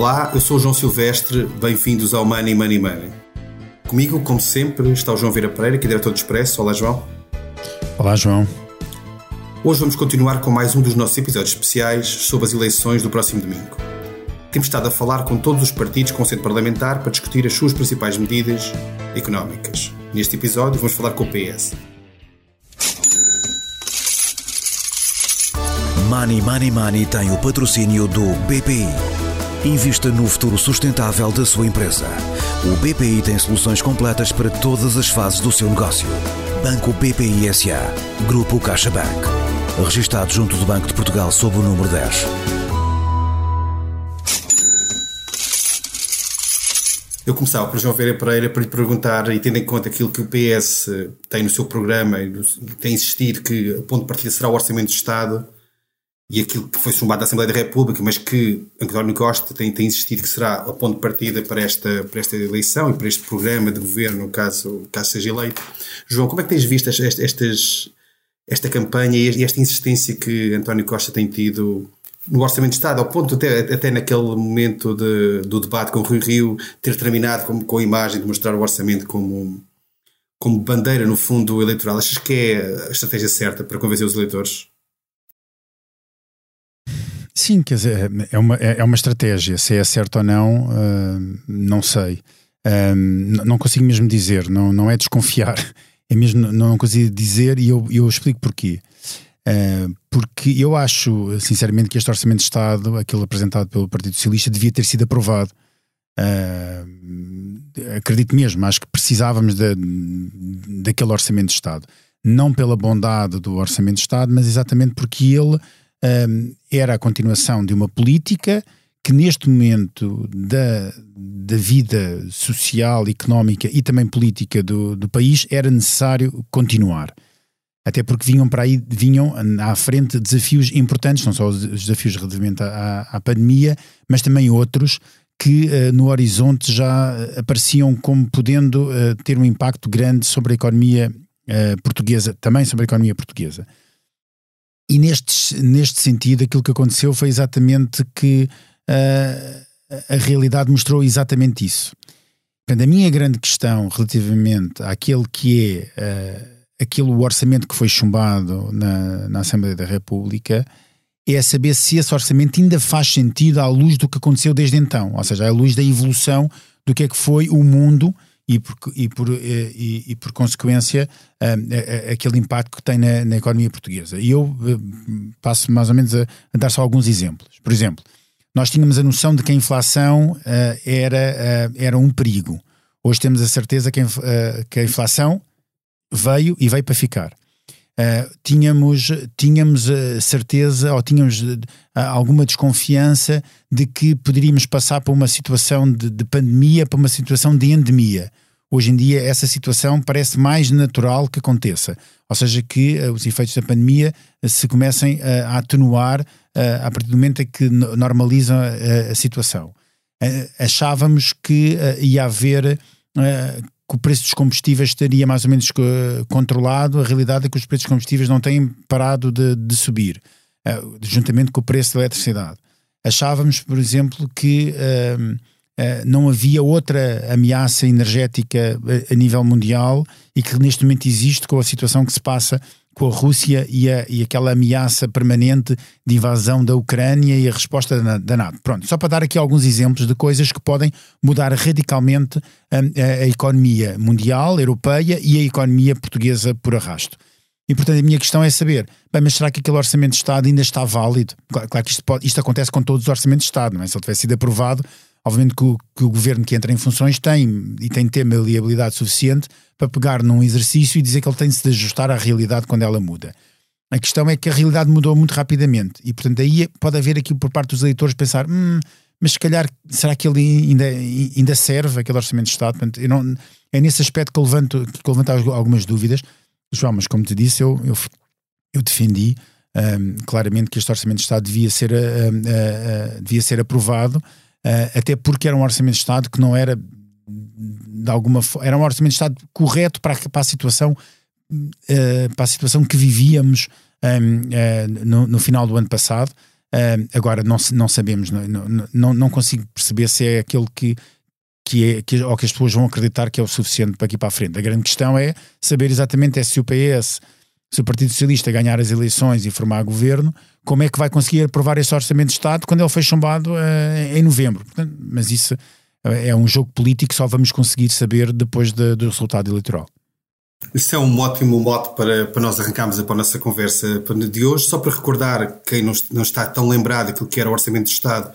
Olá, eu sou o João Silvestre, bem-vindos ao Money Money Money. Comigo, como sempre, está o João Vieira Pereira, que é diretor do Expresso. Olá, João. Olá, João. Hoje vamos continuar com mais um dos nossos episódios especiais sobre as eleições do próximo domingo. Temos estado a falar com todos os partidos com centro parlamentar para discutir as suas principais medidas económicas. Neste episódio vamos falar com o PS. Money Money Money tem o patrocínio do BPI. Invista no futuro sustentável da sua empresa. O BPI tem soluções completas para todas as fases do seu negócio. Banco BPI SA. Grupo CaixaBank. Registrado junto do Banco de Portugal sob o número 10. Eu começava por João Vieira Pereira para lhe perguntar, e tendo em conta aquilo que o PS tem no seu programa e tem insistido que o ponto de partida será o Orçamento de Estado, e aquilo que foi chumbado da Assembleia da República, mas que António Costa tem, tem insistido que será o ponto de partida para esta, para esta eleição e para este programa de governo, caso, caso seja eleito. João, como é que tens visto estas, estas, esta campanha e esta insistência que António Costa tem tido no Orçamento de Estado, ao ponto até, até naquele momento de, do debate com o Rui Rio ter terminado com, com a imagem de mostrar o orçamento como, como bandeira, no fundo, eleitoral? Achas que é a estratégia certa para convencer os eleitores? Sim, quer dizer, é uma, é, é uma estratégia. Se é certo ou não, uh, não sei. Uh, não consigo mesmo dizer, não, não é desconfiar. É mesmo, não consigo dizer e eu, eu explico porquê. Uh, porque eu acho, sinceramente, que este Orçamento de Estado, aquele apresentado pelo Partido Socialista, devia ter sido aprovado. acredito mesmo, acho que precisávamos de, daquele Orçamento de Estado. Não pela bondade do Orçamento de Estado, mas exatamente porque ele era a continuação de uma política que neste momento da, da vida social, económica e também política do, do país era necessário continuar. Até porque vinham para aí, vinham à frente desafios importantes, não só os desafios relativamente à, à pandemia, mas também outros que uh, no horizonte já apareciam como podendo uh, ter um impacto grande sobre a economia uh, portuguesa, também sobre a economia portuguesa. E neste, neste sentido, aquilo que aconteceu foi exatamente que uh, a realidade mostrou exatamente isso. Portanto, a minha grande questão relativamente àquele que é uh, aquele orçamento que foi chumbado na, na Assembleia da República é saber se esse orçamento ainda faz sentido à luz do que aconteceu desde então, ou seja, à luz da evolução do que é que foi o mundo e por, e por, eh, e, e por consequência uh, aquele impacto que tem na, na, economia portuguesa. E eu uh, passo mais ou menos a, a, dar só alguns exemplos. Por exemplo, nós tínhamos a noção de que a inflação uh, era, era um perigo. Hoje temos a certeza que a, que a inflação veio e veio para ficar. Uh, tínhamos, tínhamos a certeza ou tínhamos uh, alguma desconfiança de que poderíamos passar para uma situação de, de, pandemia para uma situação de endemia. Hoje em dia, essa situação parece mais natural que aconteça, ou seja, que os efeitos da pandemia se comecem a atenuar a partir do momento em que normalizam a situação. achávamos que ia haver que o preço dos combustíveis estaria mais ou menos controlado, a realidade é que os preços dos combustíveis não têm parado de, de subir, uh, juntamente com o preço da eletricidade. Achávamos, por exemplo, que uh, uh, não havia outra ameaça energética a, a nível mundial e que neste momento existe com a situação que se passa com a Rússia e, a, e, aquela ameaça permanente de invasão da Ucrânia e a resposta da, da NATO. Pronto, só para dar aqui alguns exemplos de coisas que podem mudar radicalmente a, a, a economia mundial, europeia e a economia portuguesa por arrasto. E portanto a minha questão é saber, bem, mas será que aquele orçamento de Estado ainda está válido? Claro, claro que isto, pode, isto acontece com todos os orçamentos de Estado, não é? Se ele tivesse sido aprovado, obviamente que o, que o governo que entra em funções tem e tem de ter maleabilidade suficiente para pegar num exercício e dizer que ele tem de se ajustar à realidade quando ela muda. A questão é que a realidade mudou muito rapidamente e, portanto, aí pode haver aqui por parte dos eleitores pensar: hum, mas se calhar será que ele ainda, ainda serve aquele orçamento de Estado? Portanto, não, é nesse aspecto que eu levanto, que eu levanto algumas dúvidas. João, mas como te disse, eu, eu, eu defendi um, claramente que este orçamento de Estado devia ser, uh, uh, uh, devia ser aprovado, até porque era um orçamento de Estado que não era de alguma era um orçamento de Estado correto para, para a situação uh, para a situação que vivíamos um, uh, eh, no, no, final do ano passado Uh, agora, não, não sabemos, não, não, não consigo perceber se é aquele que, que é, que, ou que as pessoas vão acreditar que é o suficiente para aqui para a frente. A grande questão é saber exatamente é se o PS, se o Partido Socialista ganhar as eleições e formar governo, como é que vai conseguir aprovar esse orçamento de Estado quando ele foi chumbado uh, em novembro. Portanto, mas isso é um jogo político só vamos conseguir saber depois de, do resultado eleitoral. Isso é um ótimo mote para, para nós arrancarmos a nossa conversa de hoje. Só para recordar quem não, não está tão lembrado daquilo que era o Orçamento de Estado,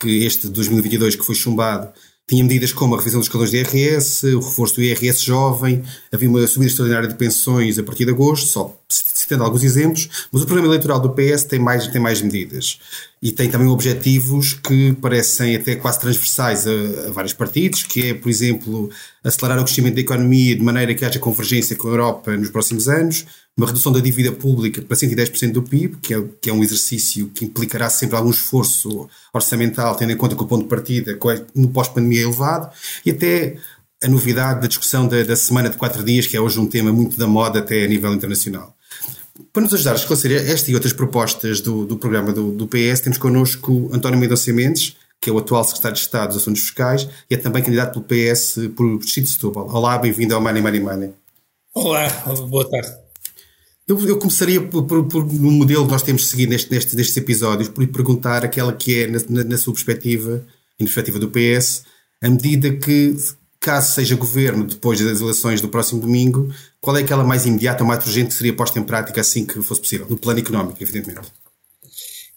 que este de 2022 que foi chumbado, tinha medidas como a revisão dos escalões de IRS, o reforço do IRS jovem, havia uma subida extraordinária de pensões a partir de agosto, só citando alguns exemplos, mas o programa eleitoral do PS tem mais, tem mais medidas e tem também objetivos que parecem até quase transversais a, a, vários partidos, que é, por exemplo, acelerar o crescimento da economia de maneira que haja convergência com a Europa nos próximos anos, uma redução da dívida pública para 110% do PIB, que é, que é um exercício que implicará sempre algum esforço orçamental, tendo em conta que o ponto de partida no pós-pandemia é elevado, e até a novidade da discussão da, da semana de quatro dias, que é hoje um tema muito da moda até a nível internacional. Para nos ajudar a esclarecer esta e outras propostas do, do programa do, do PS, temos connosco António Mendonça Mendes, que é o atual secretário de Estado dos Assuntos Fiscais e é também candidato pelo PS por Distrito de Setúbal. Olá, bem-vindo ao Money Money Money. Olá, boa tarde. Eu, eu começaria por, por, por, no modelo que nós temos seguido neste, neste, nestes episódios, por lhe perguntar aquela que é, na, na, sua perspectiva, e na perspectiva do PS, a medida que, caso seja governo depois das eleições do próximo domingo, qual é aquela mais imediata mais urgente que seria posta em prática assim que fosse possível? No plano económico, evidentemente.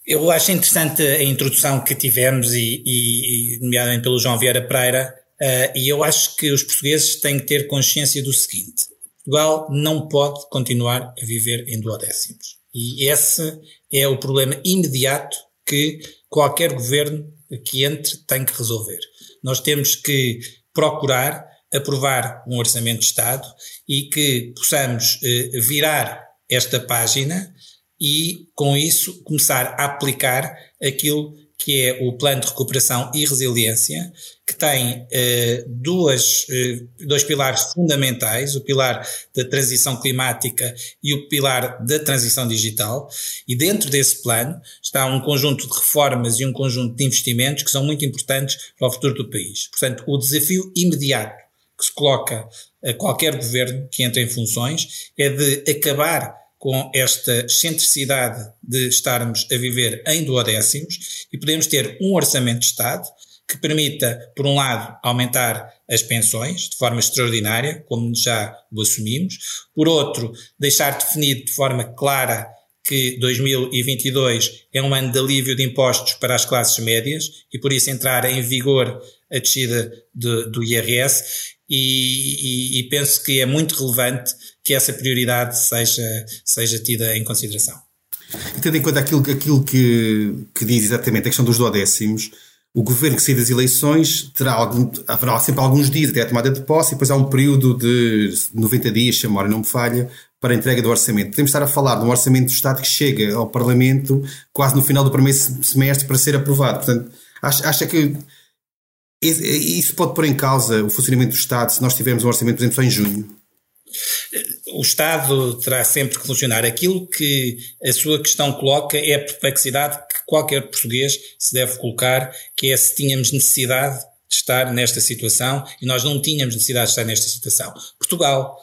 Eu acho interessante a introdução que tivemos, e, e nomeadamente pelo João Vieira Pereira, uh, e eu acho que os portugueses têm que ter consciência do seguinte: Portugal não pode continuar a viver em duodécimos. E esse é o problema imediato que qualquer governo que entre tem que resolver. Nós temos que procurar aprovar um orçamento de Estado e que possamos eh, virar esta página e, com isso, começar a aplicar aquilo que é o Plano de Recuperação e Resiliência, que tem eh, duas, eh, dois pilares fundamentais, o pilar da transição climática e o pilar da transição digital, e dentro desse plano está um conjunto de reformas e um conjunto de investimentos que são muito importantes para o futuro do país. Portanto, o desafio imediato que se coloca a qualquer governo que entre em funções é de acabar com esta excentricidade de estarmos a viver em duodécimos e podemos ter um orçamento de Estado que permita, por um lado, aumentar as pensões de forma extraordinária, como já o assumimos, por outro, deixar definido de forma clara que 2022 é um ano de alívio de impostos para as classes médias e por isso entrar em vigor a descida de, do IRS e, e, e, penso que é muito relevante que essa prioridade seja, seja tida em consideração. E tendo em conta aquilo, aquilo que, que diz exatamente a questão dos duodécimos, o governo que sair das eleições terá algum, haverá sempre alguns dias até a tomada de posse e depois há um período de 90 dias, se a memória não me falha, para a entrega do orçamento. Podemos estar a falar de um orçamento do Estado que chega ao Parlamento quase no final do primeiro semestre para ser aprovado. Portanto, acha, acha que isso pode pôr em causa o funcionamento do Estado se nós tivermos um orçamento, por exemplo, só em junho? O Estado terá sempre que funcionar. Aquilo que a sua questão coloca é a perplexidade que qualquer português se deve colocar, que é se tínhamos necessidade de estar nesta situação e nós não tínhamos necessidade de estar nesta situação. Portugal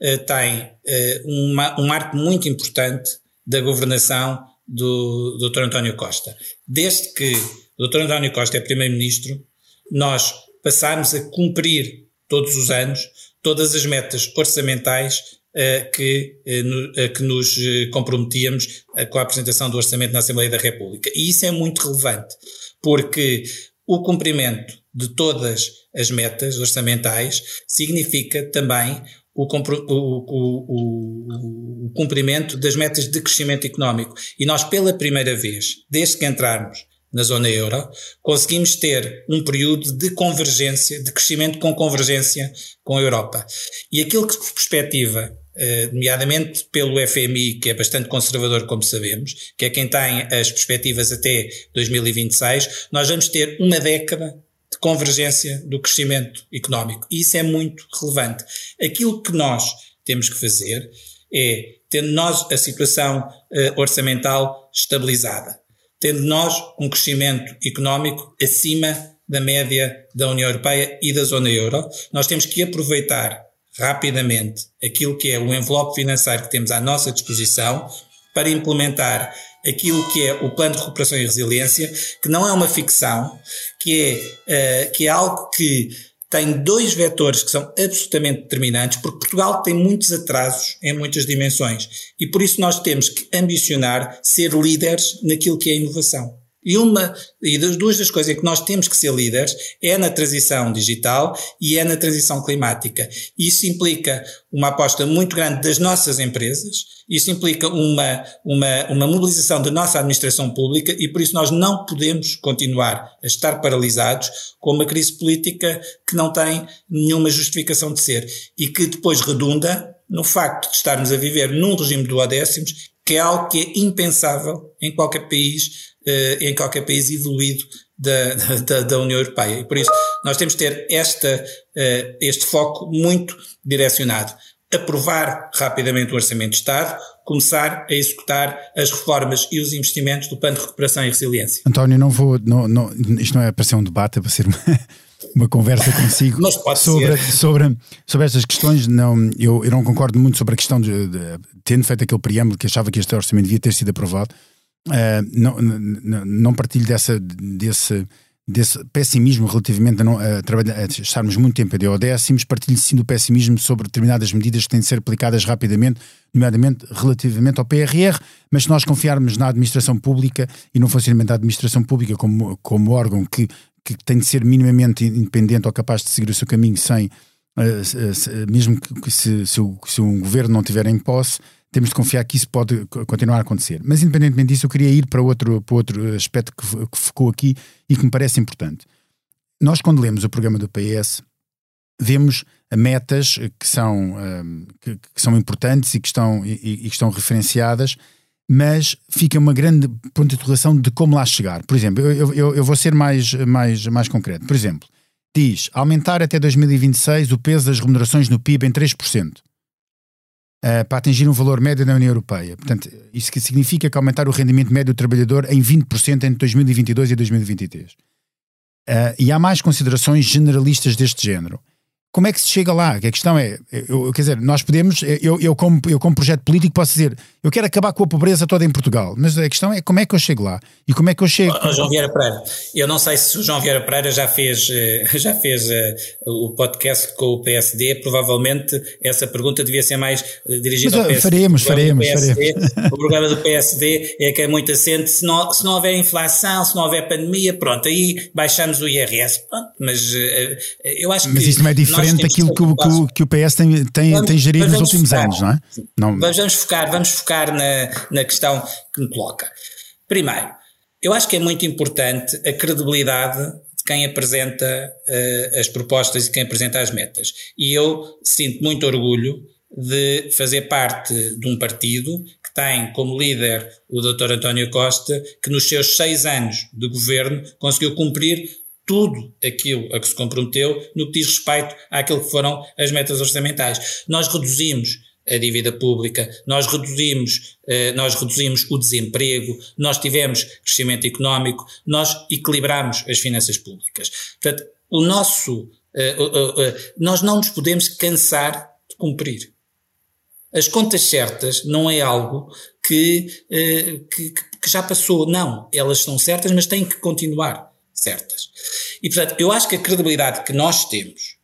uh, tem uh, uma, um marco muito importante da governação do Dr. António Costa. Desde que o Dr. António Costa é Primeiro-Ministro, nós passarmos a cumprir todos os anos todas as metas orçamentais uh, que, uh, uh, que nos comprometíamos com a apresentação do orçamento na Assembleia da República. E isso é muito relevante, porque o cumprimento de todas as metas orçamentais significa também o, o, o, o, cumprimento das metas de crescimento económico. E nós, pela primeira vez, desde que entrarmos na zona euro, conseguimos ter um período de convergência, de crescimento com convergência com a Europa. E aquilo que se perspectiva, eh, nomeadamente pelo FMI, que é bastante conservador, como sabemos, que é quem tem as perspectivas até 2026, nós vamos ter uma década de convergência do crescimento económico. E isso é muito relevante. Aquilo que nós temos que fazer é, tendo nós a situação uh, orçamental estabilizada, tendo nós um crescimento económico acima da média da União Europeia e da zona euro. Nós temos que aproveitar rapidamente aquilo que é o envelope financeiro que temos à nossa disposição para implementar aquilo que é o plano de recuperação e resiliência, que não é uma ficção, que é, uh, que é algo que tem dois vetores que são absolutamente determinantes, porque Portugal tem muitos atrasos em muitas dimensões e por isso nós temos que ambicionar ser líderes naquilo que é inovação. E uma e das duas das coisas em que nós temos que ser líderes é na transição digital e é na transição climática. Isso implica uma aposta muito grande das nossas empresas, isso implica uma, uma, uma mobilização da nossa administração pública e por isso nós não podemos continuar a estar paralisados com uma crise política que não tem nenhuma justificação de ser e que depois redunda no facto de estarmos a viver num regime de duodécimos que é algo que é impensável em qualquer país em qualquer país evoluído da, da, da, União Europeia. E por isso nós temos de ter esta, uh, este foco muito direcionado. Aprovar rapidamente o Orçamento de Estado, começar a executar as reformas e os investimentos do Plano de Recuperação e Resiliência. António, não vou. Não, não, isto não é para ser um debate, é para ser uma, uma conversa consigo sobre, sobre, sobre estas questões. Não, eu, eu não concordo muito sobre a questão de, de, tendo feito aquele preâmbulo que achava que este orçamento devia ter sido aprovado. Uh, não, não, partilho dessa, desse, desse pessimismo relativamente a, não, a, a estarmos muito tempo a deodécimos, partilho sim do pessimismo sobre determinadas medidas que têm de ser aplicadas rapidamente, nomeadamente relativamente ao PRR, mas se nós confiarmos na administração pública e no funcionamento da administração pública como, como órgão que, que tem de ser minimamente independente ou capaz de seguir o seu caminho sem, uh, mesmo que se, se, se um governo não tiver em posse, temos de confiar que isso pode continuar a acontecer. Mas, independentemente disso, eu queria ir para outro, para outro aspecto que, que ficou aqui e que me parece importante. Nós, quando lemos o programa do PS, vemos metas que são, um, que, que, são importantes e que estão, e, e, que estão referenciadas, mas fica uma grande ponto de interrogação de como lá chegar. Por exemplo, eu, eu, eu vou ser mais, mais, mais concreto. Por exemplo, diz aumentar até 2026 o peso das remunerações no PIB em 3% uh, para atingir um valor médio na União Europeia. Portanto, isso que significa que aumentar o rendimento médio do trabalhador em 20% entre 2022 e 2023. Uh, eh, e há mais considerações generalistas deste género como é que se chega lá? A questão é, eu, quer dizer, nós podemos, eu, eu, como, eu como projeto político posso dizer, eu quero acabar com a pobreza toda em Portugal, mas a questão é como é que eu chego lá? E como é que eu chego? Oh, João Vieira Pereira, eu não sei se o João Vieira Pereira já fez, eh, já fez uh, o podcast com o PSD, provavelmente essa pergunta devia ser mais uh, dirigida mas, ao PSD. Faremos, faremos, PSD, faremos. O programa do PSD é que é muito assente, se não, se não houver inflação, se não houver pandemia, pronto, aí baixamos o IRS, pronto, mas eu acho mas que... Mas isso não é diferente diferente daquilo que, que, que, o PS tem, tem, vamos, tem gerido nos últimos focar, anos, não é? Não. Vamos focar, vamos focar na, na questão que me coloca. Primeiro, eu acho que é muito importante a credibilidade de quem apresenta uh, as propostas e quem apresenta as metas. E eu sinto muito orgulho de fazer parte de um partido que tem como líder o Dr. António Costa, que nos seus seis anos de governo conseguiu cumprir tudo aquilo a que se comprometeu no que diz respeito àquilo que foram as metas orçamentais. Nós reduzimos a dívida pública, nós reduzimos, eh, nós reduzimos o desemprego, nós tivemos crescimento económico, nós equilibramos as finanças públicas. Portanto, o nosso, eh, eh, nós não nos podemos cansar de cumprir. As contas certas não é algo que, que, que já passou, não. Elas são certas, mas têm que continuar certas. E, portanto, eu acho que a credibilidade que nós temos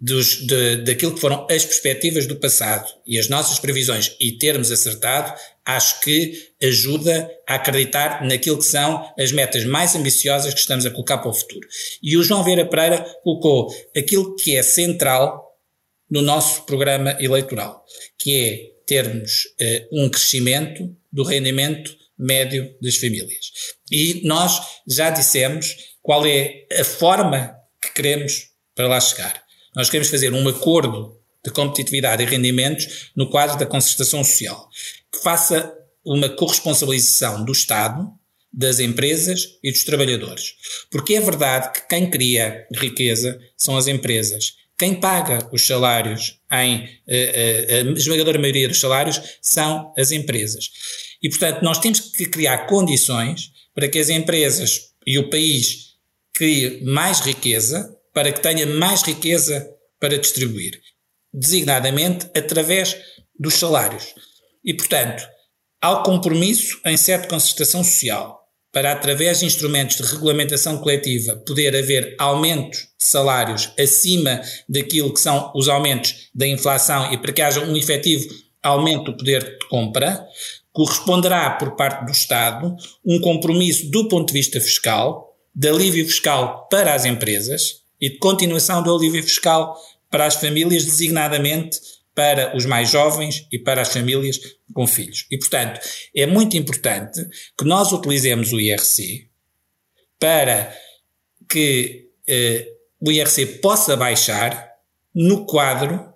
dos, de, daquilo que foram as perspectivas do passado e as nossas previsões e termos acertado, acho que ajuda a acreditar naquilo que são as metas mais ambiciosas que estamos a colocar para o futuro. E o João Vieira Pereira colocou aquilo que é central no nosso programa eleitoral, que é termos uh, um crescimento do rendimento médio das famílias. E nós já dissemos qual é a forma que queremos para lá chegar. Nós queremos fazer um acordo de competitividade e rendimentos no quadro da concertação social, que faça uma corresponsabilização do Estado, das empresas e dos trabalhadores. Porque é verdade que quem cria riqueza são as empresas. Quem paga os salários em eh, eh, a esmagadora maioria dos salários são as empresas. E, portanto, nós temos que criar condições para que as empresas e o país criem mais riqueza, para que tenha mais riqueza para distribuir, designadamente através dos salários. E, portanto, ao compromisso em certa concertação social para, através de instrumentos de regulamentação coletiva, poder haver aumentos de salários acima daquilo que são os aumentos da inflação e para que haja um efetivo aumento do poder de compra, corresponderá por parte do Estado um compromisso do ponto de vista fiscal, de alívio fiscal para as empresas e de continuação do alívio fiscal para as famílias, designadamente para os mais jovens e para as famílias com filhos. E, portanto, é muito importante que nós utilizemos o IRC para que eh, o IRC possa baixar no quadro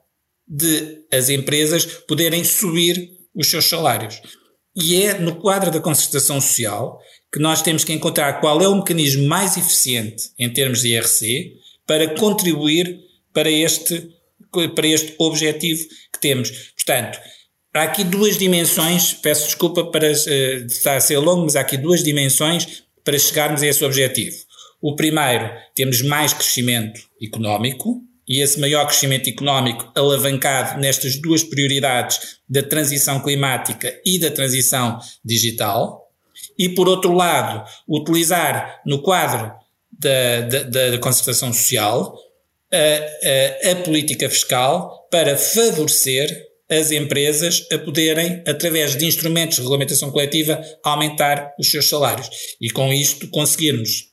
de as empresas poderem subir os seus salários. E é no quadro da concertação social que nós temos que encontrar qual é o mecanismo mais eficiente em termos de IRC para contribuir para este, para este objetivo que temos. Portanto, há aqui duas dimensões, peço desculpa para uh, estar a ser longo, mas há aqui duas dimensões para chegarmos a esse objetivo. O primeiro, temos mais crescimento económico, e esse maior crescimento económico alavancado nestas duas prioridades da transição climática e da transição digital. E, por outro lado, utilizar no quadro da, da, da concertação social a, a, a política fiscal para favorecer as empresas a poderem, através de instrumentos de regulamentação coletiva, aumentar os seus salários. E com isto conseguirmos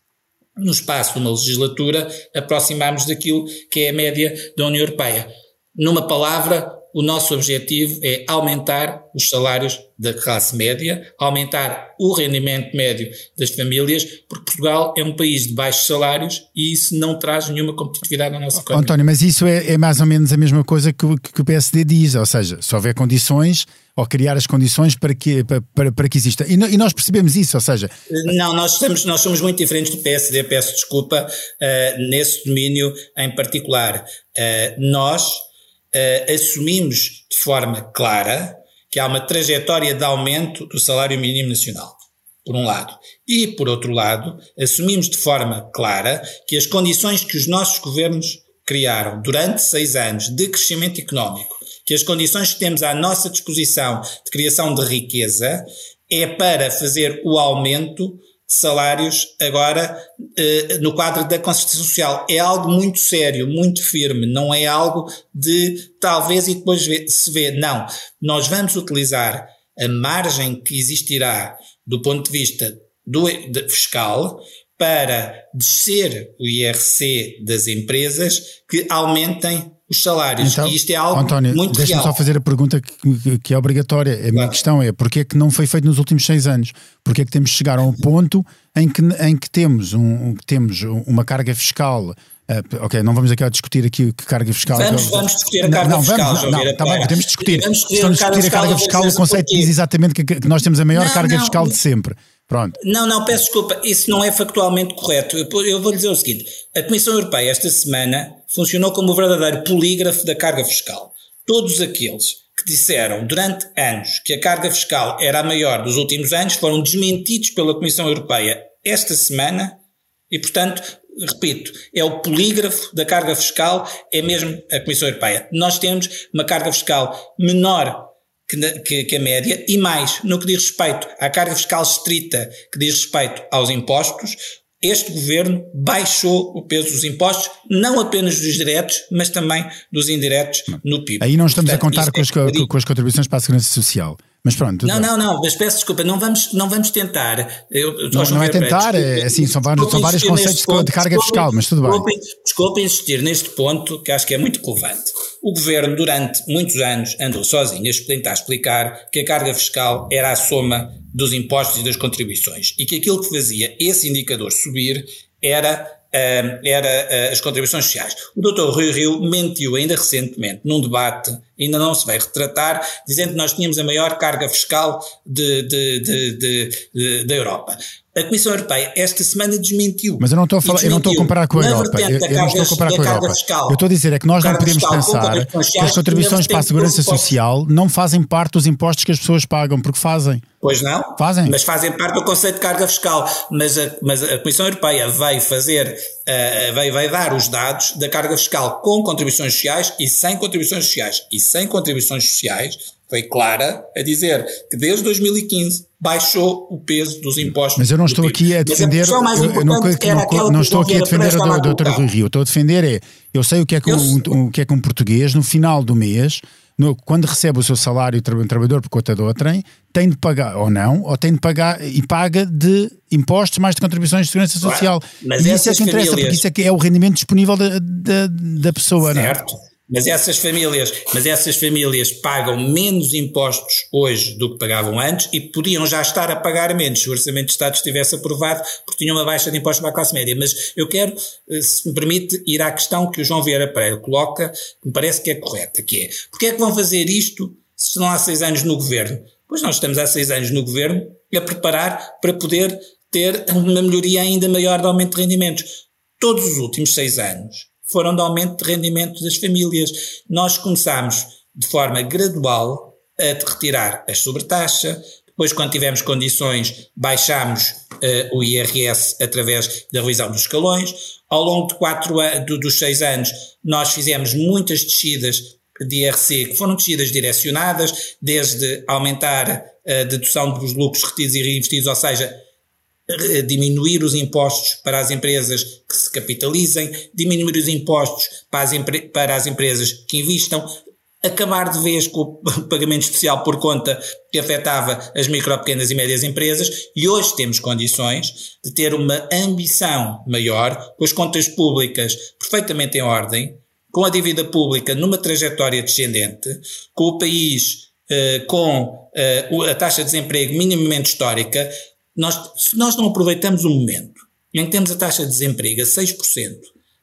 no espaço de uma legislatura, aproximarmos daquilo que é a média da União Europeia. Numa palavra, o nosso objetivo é aumentar os salários da classe média, aumentar o rendimento médio das famílias, porque Portugal é um país de baixos salários e isso não traz nenhuma competitividade na nossa economia. António, mas isso é, é, mais ou menos a mesma coisa que, que o PSD diz, ou seja, se houver condições ou criar as condições para que, para, para que exista. E, e, nós percebemos isso, ou seja. Não, nós, estamos, nós somos muito diferentes do PSD, peço desculpa, uh, nesse domínio em particular. Uh, nós uh, assumimos de forma clara que há uma trajetória de aumento do salário mínimo nacional, por um lado. E, por outro lado, assumimos de forma clara que as condições que os nossos governos criaram durante seis anos de crescimento económico, que as condições que temos à nossa disposição de criação de riqueza, é para fazer o aumento salários agora eh, no quadro da concertação social. É algo muito sério, muito firme, não é algo de talvez e depois se vê. Não, nós vamos utilizar a margem que existirá do ponto de vista do, de, fiscal para descer o IRC das empresas que aumentem os salários. Então, e isto é algo António, muito deixa-me só fazer a pergunta que, que é obrigatória. A claro. minha questão é porquê é que não foi feito nos últimos seis anos? Porquê é que temos de chegar a um ponto em que, em que temos, um, temos uma carga fiscal Uh, ok, não vamos aqui a discutir aqui que carga fiscal. Vamos, vamos discutir a carga não, fiscal. Vamos, não, não, tá bem, podemos discutir. Vamos discutir, a, discutir a carga fiscal. O conceito diz exatamente que, que, nós temos a maior não, carga não, fiscal de sempre. Pronto. Não, não, peço desculpa, isso não é factualmente correto. Eu, vou lhe dizer o seguinte: a Comissão Europeia, esta semana, funcionou como o verdadeiro polígrafo da carga fiscal. Todos aqueles que disseram durante anos que a carga fiscal era a maior dos últimos anos foram desmentidos pela Comissão Europeia esta semana e, portanto, repito, é o polígrafo da carga fiscal, é mesmo a Comissão Europeia. Nós temos uma carga fiscal menor que, que, a média e mais no que diz respeito à carga fiscal estrita, que diz respeito aos impostos, este governo baixou o peso dos impostos, não apenas dos diretos, mas também dos indiretos no PIB. Aí não estamos Portanto, a contar com as, é com as contribuições para a segurança social. Mas pronto. Não, não, não, mas peço desculpa, não vamos, não vamos tentar. Eu, não, não é tentar, é assim, são vários, são vários conceitos ponto, de carga fiscal, mas tudo bem. Desculpe insistir neste ponto, que acho que é muito relevante. O governo, durante muitos anos, andou sozinho a tentar explicar que a carga fiscal era a soma dos impostos e das contribuições e que aquilo que fazia esse indicador subir era era uh, as contribuições sociais. O Dr. Rui Rio mentiu ainda recentemente num debate ainda não se vai retratar, dizendo que nós tínhamos a maior carga fiscal de, de, de, da Europa. A Comissão Europeia esta semana desmentiu. Mas eu não estou a falar, eu não estou a comparar com a Europa. Eu, eu não estou a comparar com a Europa. Fiscal, eu estou a dizer é que nós não podemos pensar que as contribuições para a segurança social não fazem parte dos impostos que as pessoas pagam, porque fazem. Pois não? Fazem. Mas fazem parte do conceito de carga fiscal. Mas a, mas a Comissão Europeia vai fazer, uh, vai, vai dar os dados da carga fiscal com contribuições sociais e sem contribuições sociais. E sem contribuições sociais foi clara a dizer que desde 2015 baixou o peso dos impostos. Mas eu não estou aqui a defender, a eu, eu não, não, não estou aqui a defender o doutor Rui Rio, estou a defender é, eu sei o que é que, um, o que, é que um português no final do mês no, quando recebe o seu salário um trabalhador por conta de outrem, tem de pagar, ou não, ou tem de pagar e paga de impostos mais de contribuições de segurança social. Claro, mas e isso é que interessa, famílias... porque isso é que é o rendimento disponível da, da, da pessoa. Certo. Não é? Mas essas famílias, mas essas famílias pagam menos impostos hoje do que pagavam antes e podiam já estar a pagar menos se o Orçamento de Estado estivesse aprovado, porque tinham uma baixa de impostos para a classe média. Mas eu quero, eh, se me permite, ir à questão que o João Vieira Pereira coloca, que me parece que é correta, que é, porque é que vão fazer isto se não há seis anos no governo? Pois nós estamos há seis anos no governo a preparar para poder ter uma melhoria ainda maior de aumento de rendimentos. Todos os últimos seis anos, foram de aumento de rendimento das famílias. Nós começámos de forma gradual a retirar a sobretaxa, depois, quando tivemos condições, baixámos uh, o IRS através da revisão dos escalões. Ao longo de quatro do, dos seis anos, nós fizemos muitas descidas de IRC, que foram descidas direcionadas, desde aumentar a dedução dos lucros retidos e reinvestidos, ou seja, diminuir os impostos para as empresas que se capitalizem, diminuir os impostos para as, para as empresas que investam, acabar de vez com o pagamento especial por conta que afetava as micro, pequenas e médias empresas. E hoje temos condições de ter uma ambição maior, com as contas públicas perfeitamente em ordem, com a dívida pública numa trajetória descendente, com o país uh, com uh, a taxa de desemprego minimamente histórica, nós, se nós não aproveitamos o momento em que temos a taxa de desemprego a 6%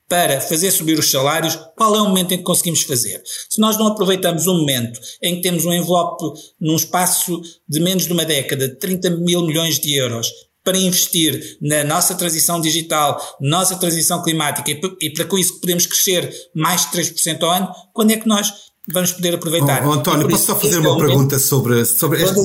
para fazer subir os salários, qual é o momento em que conseguimos fazer? Se nós não aproveitamos o momento em que temos um envelope num espaço de menos de uma década de 30 mil milhões de euros para investir na nossa transição digital, nossa transição climática e, e para com isso podemos crescer mais de 3% ao ano, quando é que nós vamos poder aproveitar. Oh, António, posso só fazer uma pergunta sobre, sobre, este,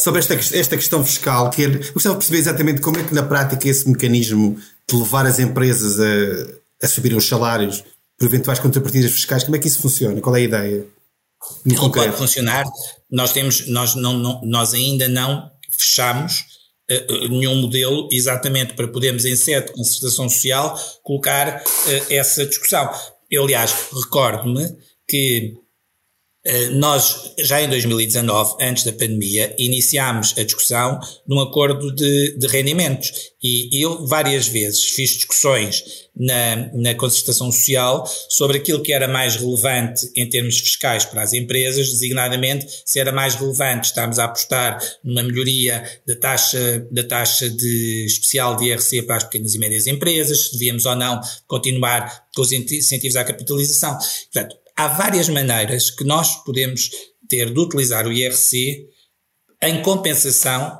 sobre esta, esta questão fiscal? Que é, gostava de perceber exatamente como é que na prática esse mecanismo de levar as empresas a, a subirem os salários por eventuais contrapartidas fiscais, como é que isso funciona? Qual é a ideia? No pode funcionar? Nós temos, nós não, não nós ainda não fechamos uh, nenhum modelo exatamente para podermos em sede de concertação social colocar uh, essa discussão. Eu, aliás, recordo-me que nós, já em 2019, antes da pandemia, iniciámos a discussão num acordo de, de rendimentos. E eu várias vezes fiz discussões na, na concertação social sobre aquilo que era mais relevante em termos fiscais para as empresas, designadamente se era mais relevante estarmos a apostar numa melhoria da taxa, da taxa de especial de IRC para as pequenas e médias empresas, se devíamos ou não continuar com os incentivos à capitalização. Portanto, há várias maneiras que nós podemos ter de utilizar o IRC em compensação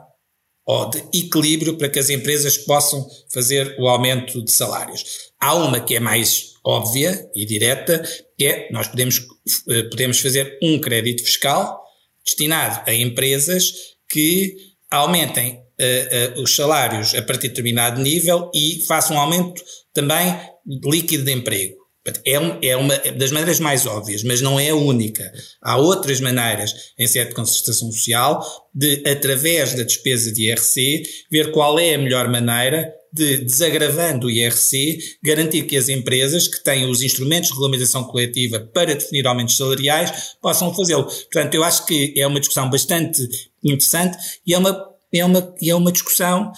ou de equilíbrio para que as empresas possam fazer o aumento de salários. Há uma que é mais óbvia e direta, que é nós podemos, eh, podemos fazer um crédito fiscal destinado a empresas que aumentem uh, uh, os salários a partir de determinado nível e façam um aumento também líquido de emprego. É, é uma das maneiras mais óbvias, mas não é a única. Há outras maneiras, em sede de concertação social, de, através da despesa de IRC, ver qual é a melhor maneira de, desagravando o IRC, garantir que as empresas que têm os instrumentos de regulamentação coletiva para definir aumentos salariais possam fazê-lo. Portanto, eu acho que é uma discussão bastante interessante e é uma, é uma, é uma discussão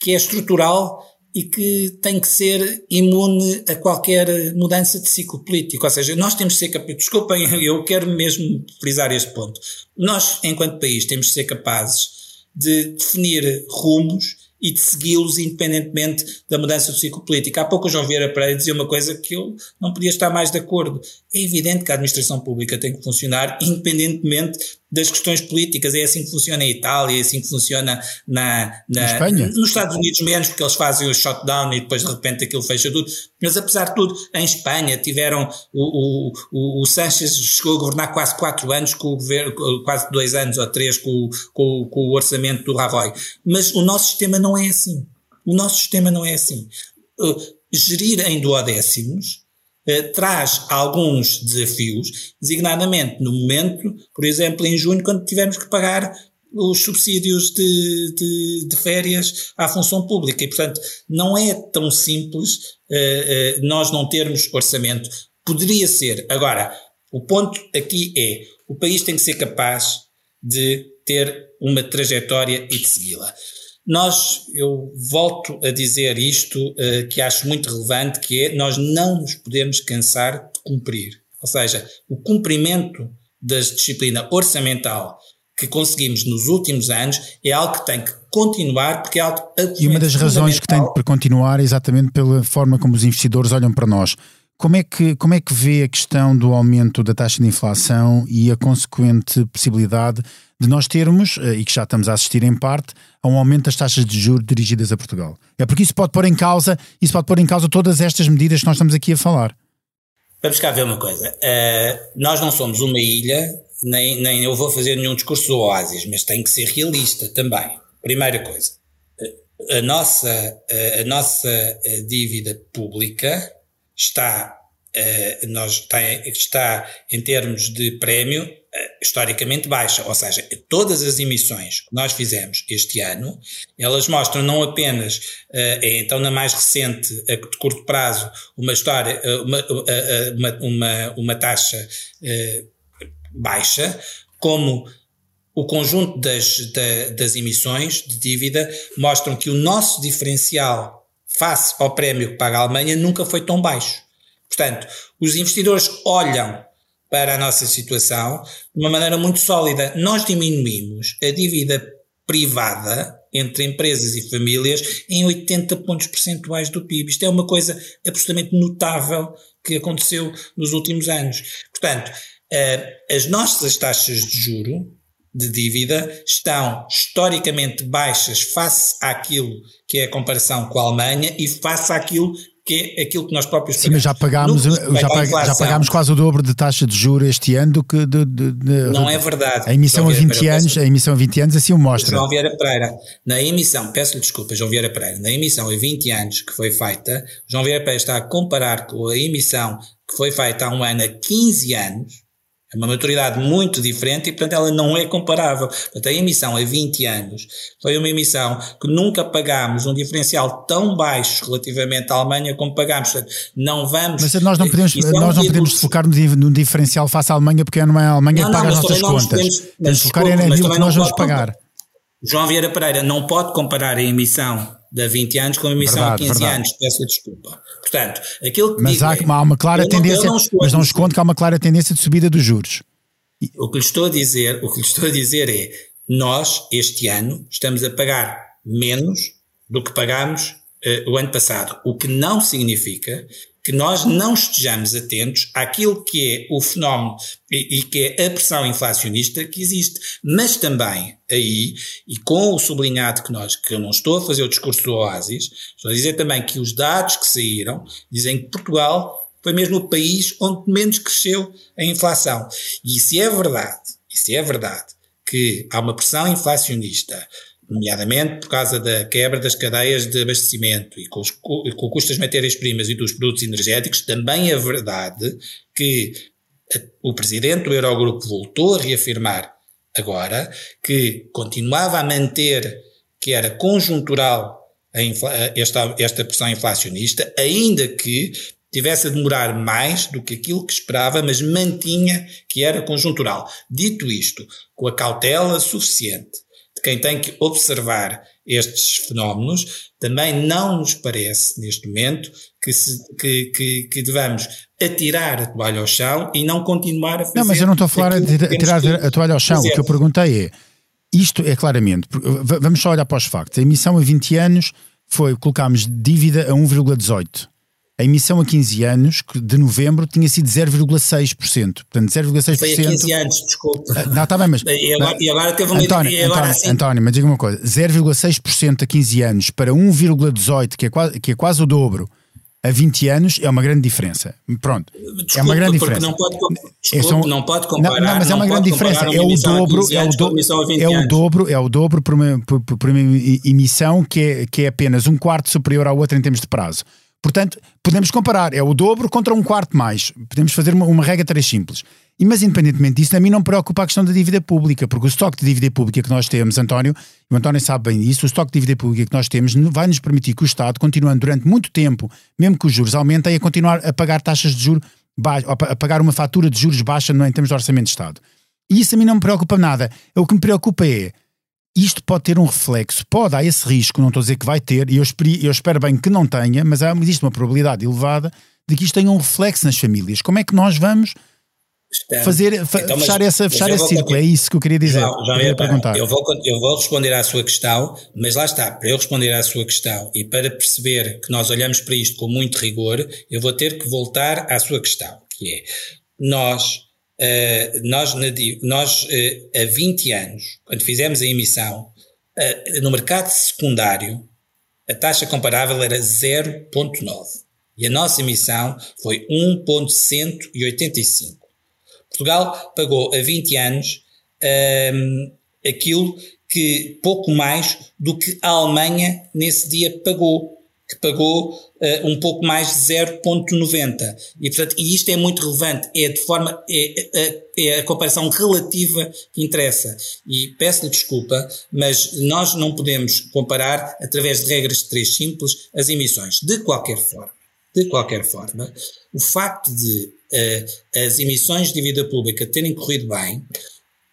que é estrutural e que tem que ser imune a qualquer mudança de ciclo político. Ou seja, nós temos de ser capazes, desculpem, eu quero mesmo frisar este ponto. Nós, enquanto país, temos de ser capazes de definir rumos e de segui-los independentemente da mudança do ciclo político. Há pouco o João Vieira Pereira dizia uma coisa que eu não podia estar mais de acordo. É evidente que a administração pública tem que funcionar independentemente das questões políticas. É assim que funciona em Itália, é assim que funciona na, na Espanha. nos Estados Unidos menos, porque eles fazem o shutdown e depois de repente aquilo fecha tudo. Mas apesar de tudo, em Espanha tiveram o, o, o, o Sánchez chegou a governar quase quatro anos com o governo, quase dois anos ou três com, com, com o orçamento do Rajoy. Mas o nosso sistema não é assim. O nosso sistema não é assim. Uh, gerir em duodécimos traz alguns desafios, designadamente no momento, por exemplo, em junho, quando tivermos que pagar os subsídios de, de, de, férias à função pública. E, portanto, não é tão simples uh, uh, nós não termos orçamento. Poderia ser. Agora, o ponto aqui é: o país tem que ser capaz de ter uma trajetória e de segui-la. Nós, eu volto a dizer isto uh, que acho muito relevante, que é nós não nos podemos cansar de cumprir. Ou seja, o cumprimento da disciplina orçamental que conseguimos nos últimos anos é algo que tem que continuar porque é algo E uma das razões que tem para continuar é exatamente pela forma como os investidores olham para nós. Como é, que, como é que vê a questão do aumento da taxa de inflação e a consequente possibilidade de nós termos, eh, e que já estamos a assistir em parte, a um aumento das taxas de juros dirigidas a Portugal? É porque isso pode pôr em causa, isso pode pôr em causa todas estas medidas que nós estamos aqui a falar. Vamos cá ver uma coisa. Uh, nós não somos uma ilha, nem, nem eu vou fazer nenhum discurso oásis, mas tem que ser realista também. Primeira coisa. A nossa, a nossa dívida pública está, uh, nós está, está em termos de prémio uh, historicamente baixa, ou seja, todas as emissões que nós fizemos este ano, elas mostram não apenas, uh, é então na mais recente, de curto prazo, uma história, uma, uma, uma, uma taxa baixa, como o conjunto das, das emissões de dívida mostram que o nosso diferencial face ao prémio que paga a Alemanha, nunca foi tão baixo. Portanto, os investidores olham para a nossa situação de uma maneira muito sólida. Nós diminuímos a dívida privada entre empresas e famílias em 80 pontos percentuais do PIB. Isto é uma coisa absolutamente notável que aconteceu nos últimos anos. Portanto, eh, as nossas taxas de juro de dívida estão historicamente baixas face àquilo que é a comparação com a Alemanha e face àquilo que é aquilo que nós próprios Sim, mas já pagámos, já, pag, já pagámos quase o dobro de taxa de juros este ano do que de, de, de, não é verdade. A emissão a 20 Pereira, anos, a emissão a 20 anos assim o mostra. João Vieira Pereira, na emissão, peço-lhe desculpa, João Vieira Pereira, na emissão a 20 anos que foi feita, João Vieira Pereira está a comparar com a emissão que foi feita há um ano a 15 anos, é uma maturidade muito diferente e, portanto, ela não é comparável. Portanto, a emissão a 20 anos foi uma emissão que nunca pagámos um diferencial tão baixo relativamente à Alemanha como pagámos. Portanto, não vamos. Mas nós não podemos, é nós não podemos focar no diferencial face à Alemanha porque não é a Alemanha não, que paga as nossas contas. Podemos, de focar é naquilo que nós vamos pagar. João Vieira Pereira não pode comparar a emissão de 20 anos com a emissão verdade, de 15 verdade. anos, peço desculpa. Portanto, aquilo que Mas há, é, há uma clara tendência, não, não mas não escondo que há uma clara tendência de subida dos juros. O que lhe estou a dizer, o que lhe estou a dizer é, nós, este ano, estamos a pagar menos do que pagámos uh, o ano passado, o que não significa que nós não estejamos atentos àquilo que é o fenómeno e, e, que é a pressão inflacionista que existe. Mas também aí, e com o sublinhado que nós, que eu não estou a fazer o discurso do Oasis, estou a dizer também que os dados que saíram dizem que Portugal foi mesmo o país onde menos cresceu a inflação. E se é verdade, e se é verdade que há uma pressão inflacionista nomeadamente por causa da quebra das cadeias de abastecimento e com, os, com o custo das matérias-primas e dos produtos energéticos, também é verdade que o presidente do Eurogrupo voltou a reafirmar agora que continuava a manter que era conjuntural esta, esta pressão inflacionista, ainda que tivesse a demorar mais do que aquilo que esperava, mas mantinha que era conjuntural. Dito isto, com a cautela suficiente quem tem que observar estes fenómenos, também não nos parece, neste momento, que, se, que, que, que devamos atirar a toalha ao chão e não continuar a fazer. Não, mas eu não estou a falar de tirar a toalha ao chão. O que eu perguntei é. isto é claramente, vamos só olhar para os factos. A emissão a 20 anos foi, colocámos dívida a 1,18. A emissão a 15 anos, de novembro, tinha sido 0,6%. Portanto, 0,6%. Foi a 15 anos, desculpa. Ah, não, está bem, mas. E agora, e agora teve uma António, António, assim. António, mas diga uma coisa: 0,6% a 15 anos para 1,18%, que, é quase, que é quase o dobro a 20 anos é uma grande diferença. Pronto. Desculpa, é uma grande diferença. Não pode, desculpa, são, não pode comparar. Não, não mas é uma grande diferença. É o dobro, é o, do, é o dobro, é o dobro por uma, por, por uma emissão que é, que é apenas um quarto superior à outra em termos de prazo. Portanto, podemos comparar, é o dobro contra um quarto mais. Podemos fazer uma, uma regra três simples. E, mas, independentemente disso, a mim não preocupa a questão da dívida pública, porque o estoque de dívida pública que nós temos, António, e o António sabe bem disso, o estoque de dívida pública que nós temos vai nos permitir que o Estado, continuando durante muito tempo, mesmo que os juros aumentem, a continuar a pagar taxas de juros, a pagar uma fatura de juros baixa não, em termos de orçamento de Estado. E isso a mim não me preocupa nada. O que me preocupa é isto pode ter um reflexo, pode, há esse risco, não estou a dizer que vai ter, e eu espero, eu espero bem que não tenha, mas há, existe uma probabilidade elevada de que isto tenha um reflexo nas famílias. Como é que nós vamos fazer, então, fechar, mas, essa, fechar esse círculo? É isso que eu queria dizer. Queria perguntar. Eu vou, eu vou responder à sua questão, mas lá está, para eu responder à sua questão e para perceber que nós olhamos para isto com muito rigor, eu vou ter que voltar à sua questão, que é nós Uh, nós, nós uh, há 20 anos, quando fizemos a emissão, uh, no mercado secundário, a taxa comparável era 0,9 e a nossa emissão foi 1,185. Portugal pagou a 20 anos um, aquilo que pouco mais do que a Alemanha nesse dia pagou que pagou uh, um pouco mais de 0,90. E, portanto, e isto é muito relevante, é de forma, é, é, é a comparação relativa que interessa. E peço-lhe desculpa, mas nós não podemos comparar, através de regras de três simples, as emissões. De qualquer forma, de qualquer forma, o facto de uh, as emissões de dívida pública terem corrido bem,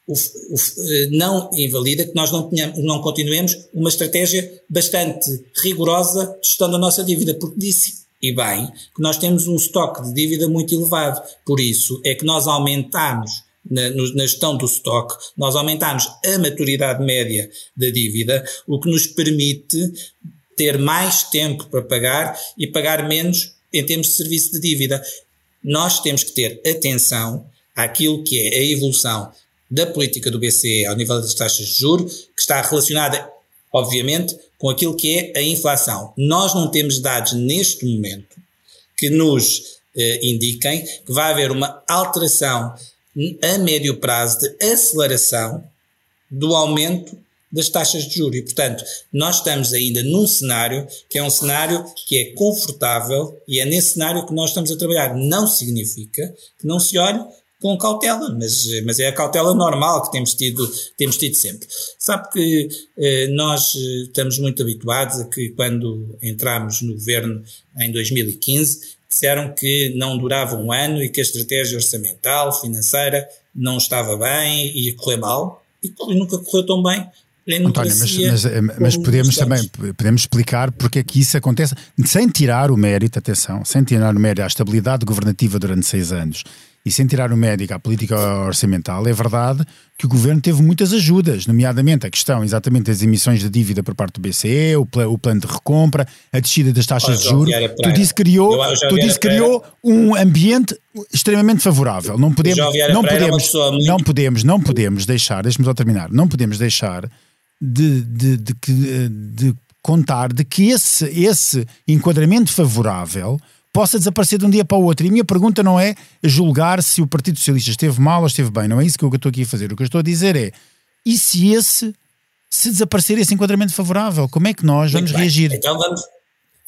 o, o, eh, não invalida que nós não, tenhamos, não continuemos uma estratégia bastante rigorosa de gestão da nossa dívida, porque disse e bem que nós temos um estoque de dívida muito elevado. Por isso é que nós aumentamos na, na, gestão do estoque, nós aumentamos a maturidade média da dívida, o que nos permite ter mais tempo para pagar e pagar menos em termos de serviço de dívida. Nós temos que ter atenção àquilo que é a evolução da política do BCE ao nível das taxas de juros, que está relacionada, obviamente, com aquilo que é a inflação. Nós não temos dados neste momento que nos eh, indiquem que vai haver uma alteração a médio prazo de aceleração do aumento das taxas de juros. E, portanto, nós estamos ainda num cenário que é um cenário que é confortável e é nesse cenário que nós estamos a trabalhar. Não significa que não se olhe com cautela, mas, mas é a cautela normal que temos tido, temos tido sempre. Sabe que eh, nós eh, estamos muito habituados a que quando entramos no governo em 2015 disseram que não durava um ano e que a estratégia orçamental, financeira não estava bem e ia correr mal. E nunca correu tão bem. António, mas, mas, eh, mas podemos também podemos explicar porque é que isso acontece sem tirar o mérito, atenção, sem tirar o mérito à estabilidade governativa durante seis anos e sem tirar o mérito à política orçamental, é verdade que o governo teve muitas ajudas, nomeadamente a questão exatamente das emissões de dívida por parte do BCE, o, pl o plano de recompra, a descida das taxas de juros. Tu disse criou, tu disse criou um ambiente extremamente favorável. Não podemos, não podemos, não podemos, não podemos deixar, deixe-me só terminar, não podemos deixar de, de, de, de, de contar de que esse, esse enquadramento favorável possa desaparecer de um dia para o outro. E a minha pergunta não é julgar se o Partido Socialista esteve mal ou esteve bem, não é isso que eu estou aqui a fazer. O que eu estou a dizer é, e se esse, se desaparecer esse enquadramento favorável, como é que nós vamos reagir? Então vamos,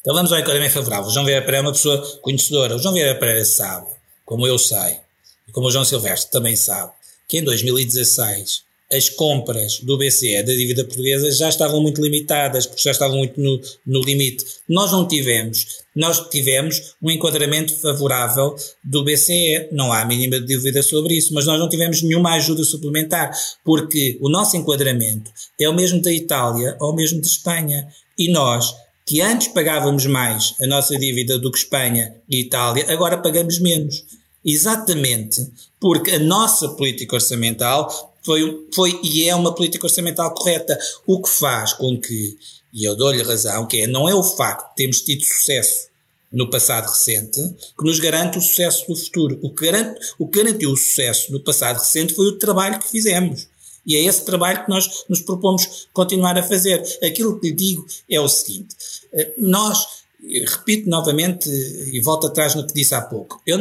então vamos ao enquadramento favorável. O João Vieira Pereira é uma pessoa conhecedora. O João Vieira Pereira sabe, como eu sei, e como o João Silvestre também sabe, que em 2016 as compras do BCE da dívida portuguesa já estavam muito limitadas, porque já estavam muito no, no limite. Nós não tivemos, nós tivemos um enquadramento favorável do BCE, não há mínima dúvida sobre isso, mas nós não tivemos nenhuma ajuda suplementar, porque o nosso enquadramento é o mesmo da Itália ou o mesmo de Espanha. E nós, que antes pagávamos mais a nossa dívida do que Espanha e Itália, agora pagamos menos. Exatamente porque a nossa política orçamental Foi, foi e é uma política orçamental correta, o que faz com que, e eu dou-lhe razão, que é, não é o facto de termos tido sucesso no passado recente que nos garante o sucesso do futuro. O que, garante, o que garantiu o sucesso no passado recente foi o trabalho que fizemos. E é esse trabalho que nós nos propomos continuar a fazer. Aquilo que lhe digo é o seguinte: eh, nós, repito novamente e volto atrás no que disse há pouco, eu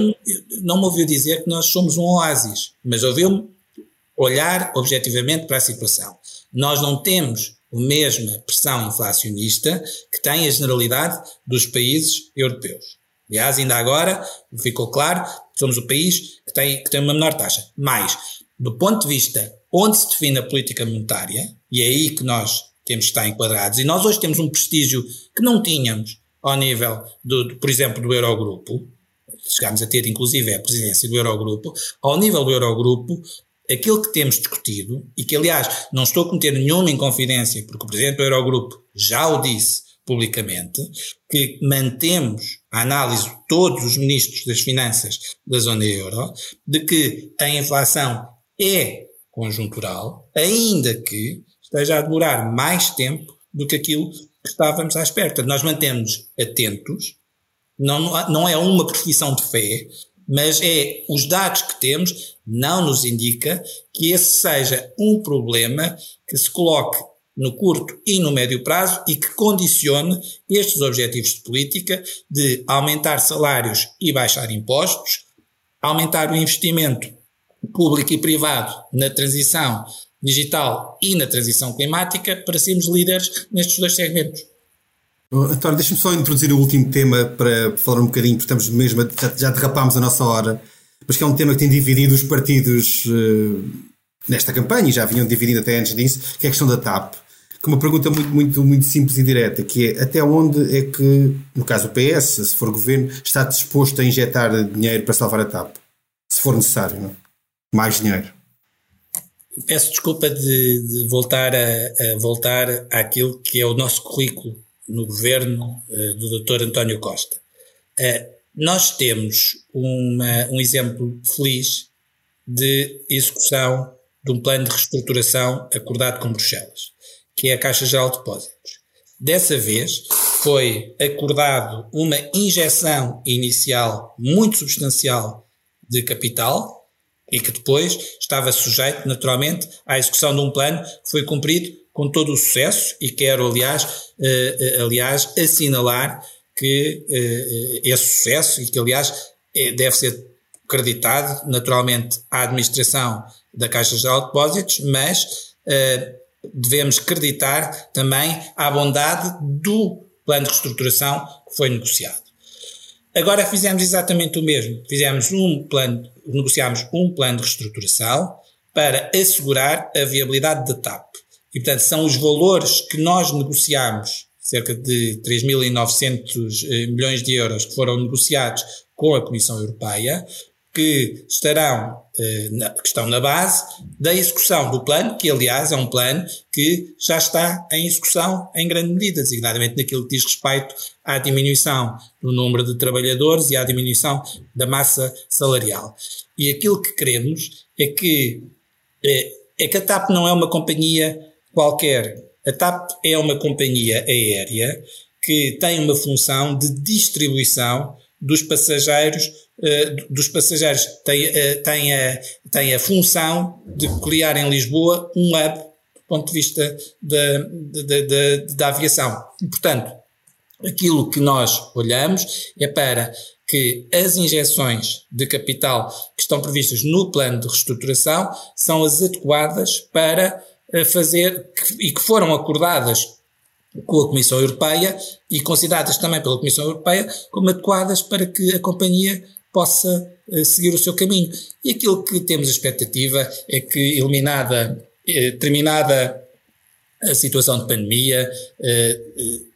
não me ouviu dizer que nós somos um oásis, mas ouviu-me olhar objetivamente para a situação. Nós não temos a mesma pressão inflacionista que tem a generalidade dos países europeus. Aliás, ainda agora ficou claro que somos o país que tem, que tem uma menor taxa. Mas, do ponto de vista onde se define a política monetária, e é aí que nós temos que estar enquadrados, e nós hoje temos um prestígio que não tínhamos ao nível, do, por exemplo, do Eurogrupo, chegámos a ter inclusive a presidência do Eurogrupo, ao nível do Eurogrupo, aquilo que temos discutido, e que aliás não estou a cometer nenhuma inconfidência, porque o Presidente do Eurogrupo já o disse publicamente, que mantemos a análise de todos os ministros das finanças da zona euro, de que a inflação é conjuntural, ainda que esteja a demorar mais tempo do que aquilo que estávamos à espera. Nós mantemos atentos, não, não é uma profissão de fé, mas é os dados que temos não nos indica que esse seja um problema que se coloque no curto e no médio prazo e que condicione estes objetivos de política de aumentar salários e baixar impostos, aumentar o investimento público e privado na transição digital e na transição climática para sermos líderes nestes dois segmentos. António, deixa-me só introduzir o último tema para falar um bocadinho, porque estamos mesmo, já, já derrapámos a nossa hora, mas que é um tema que tem dividido os partidos uh, nesta campanha, e já vinham dividindo até antes disso, que é a questão da TAP. Com uma pergunta muito, muito, muito simples e direta, que é até onde é que, no caso do PS, se for governo, está disposto a injetar dinheiro para salvar a TAP? Se for necessário, não? Mais dinheiro. Peço desculpa de, de voltar a, a voltar àquilo que é o nosso currículo no governo uh, do Dr. António Costa. Uh, nós temos uma, um exemplo feliz de execução de um plano de reestruturação acordado com Bruxelas, que é a Caixa Geral de Depósitos. Dessa vez foi acordado uma injeção inicial muito substancial de capital e que depois estava sujeito, naturalmente, à execução de um plano que foi cumprido com todo o sucesso e quero, aliás, uh, aliás assinalar que uh, esse sucesso, e que, aliás, deve ser creditado naturalmente à administração da Caixa Geral de Depósitos, mas devemos creditar também à bondade do plano de reestruturação que foi negociado. Agora fizemos exatamente o mesmo. Fizemos um plano, negociámos um plano de reestruturação para assegurar a viabilidade da TAP. E, portanto, são os valores que nós negociamos, cerca de 3.900 eh, milhões de euros que foram negociados com a Comissão Europeia, que estarão, eh, que estão na base da execução do plano, que aliás é um plano que já está em execução em grande medida, designadamente naquilo que diz respeito à diminuição do número de trabalhadores e à diminuição da massa salarial. E aquilo que queremos é que, eh, é que a TAP não é uma companhia qualquer. A TAP é uma companhia aérea que tem uma função de distribuição dos passageiros, uh, dos passageiros tem, uh, tem, a, tem a função de criar em Lisboa um hub do ponto de vista da, da, da, da aviação. E, portanto, aquilo que nós olhamos é para que as injeções de capital que estão previstas no plano de reestruturação são as adequadas para a fazer e que foram acordadas com a Comissão Europeia e consideradas também pela Comissão Europeia como adequadas para que a companhia possa uh, seguir o seu caminho. E aquilo que temos a expectativa é que, eliminada, eh, terminada a situação de pandemia, eh,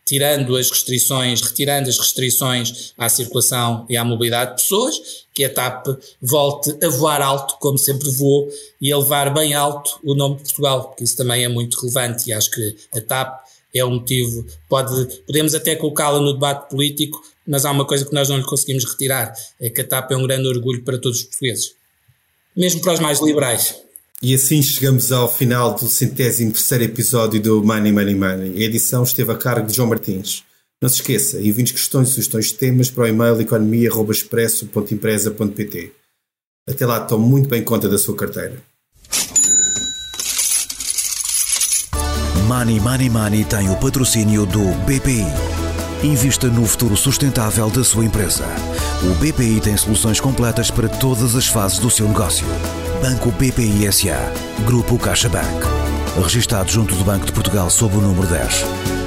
tirando as restrições, retirando as restrições à circulação e à mobilidade de pessoas, que a TAP volte a voar alto, como sempre voou, e a levar bem alto o nome de Portugal, porque isso também é muito relevante e acho que a TAP é o motivo, pode, podemos até colocá-la no debate político, mas há uma coisa que nós não lhe conseguimos retirar, é que a TAP é um grande orgulho para todos os portugueses. Mesmo para os mais liberais. E assim chegamos ao final do centésimo terceiro episódio do Money Money Money. A edição esteve a cargo de João Martins. Não se esqueça, envie questões e sugestões de temas para o e-mail economia.expresso.empresa.pt. Até lá, tome muito bem conta da sua carteira. Money Money Money tem o patrocínio do BPI. Invista no futuro sustentável da sua empresa. O BPI tem soluções completas para todas as fases do seu negócio. Banco BPI SA. Grupo CaixaBank. Registrado junto do Banco de Portugal sob o número 10.